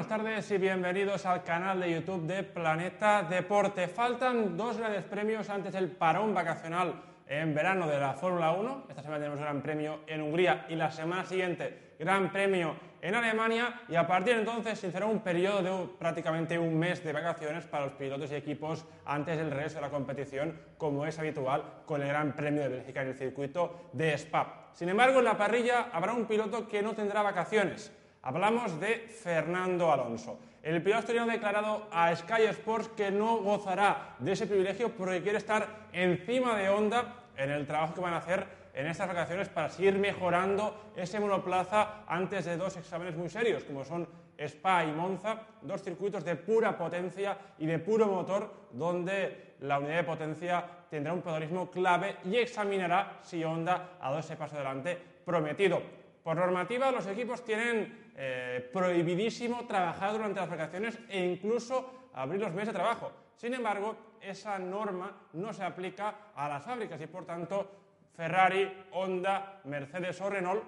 buenas tardes y bienvenidos al canal de YouTube de Planeta Deporte. Faltan dos grandes premios antes del parón vacacional en verano de la Fórmula 1. Esta semana tenemos Gran Premio en Hungría y la semana siguiente Gran Premio en Alemania y a partir de entonces se iniciará un periodo de prácticamente un mes de vacaciones para los pilotos y equipos antes del regreso de la competición, como es habitual con el Gran Premio de Bélgica en el circuito de Spa. Sin embargo, en la parrilla habrá un piloto que no tendrá vacaciones. Hablamos de Fernando Alonso. El piloto asturiano ha declarado a Sky Sports que no gozará de ese privilegio porque quiere estar encima de Honda en el trabajo que van a hacer en estas vacaciones para seguir mejorando ese monoplaza antes de dos exámenes muy serios, como son Spa y Monza, dos circuitos de pura potencia y de puro motor, donde la unidad de potencia tendrá un protagonismo clave y examinará si Honda ha dado ese paso adelante prometido. Por normativa, los equipos tienen eh, prohibidísimo trabajar durante las vacaciones e incluso abrir los meses de trabajo. Sin embargo, esa norma no se aplica a las fábricas y, por tanto, Ferrari, Honda, Mercedes o Renault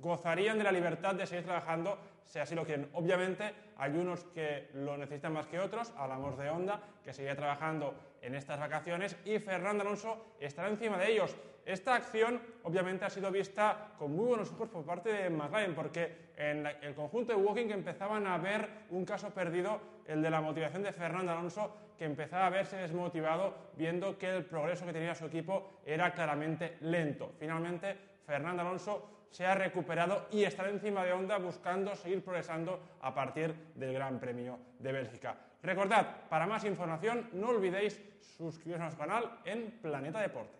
gozarían de la libertad de seguir trabajando si así lo quieren. Obviamente hay unos que lo necesitan más que otros, hablamos de Honda, que seguirá trabajando en estas vacaciones y Fernando Alonso estará encima de ellos. Esta acción obviamente ha sido vista con muy buenos ojos por parte de McLaren, porque en el conjunto de Walking empezaban a ver un caso perdido, el de la motivación de Fernando Alonso, que empezaba a verse desmotivado viendo que el progreso que tenía su equipo era claramente lento. Finalmente, Fernando Alonso se ha recuperado y estará encima de Honda buscando progresando a partir del Gran Premio de Bélgica. Recordad, para más información no olvidéis suscribiros a nuestro canal en Planeta Deporte.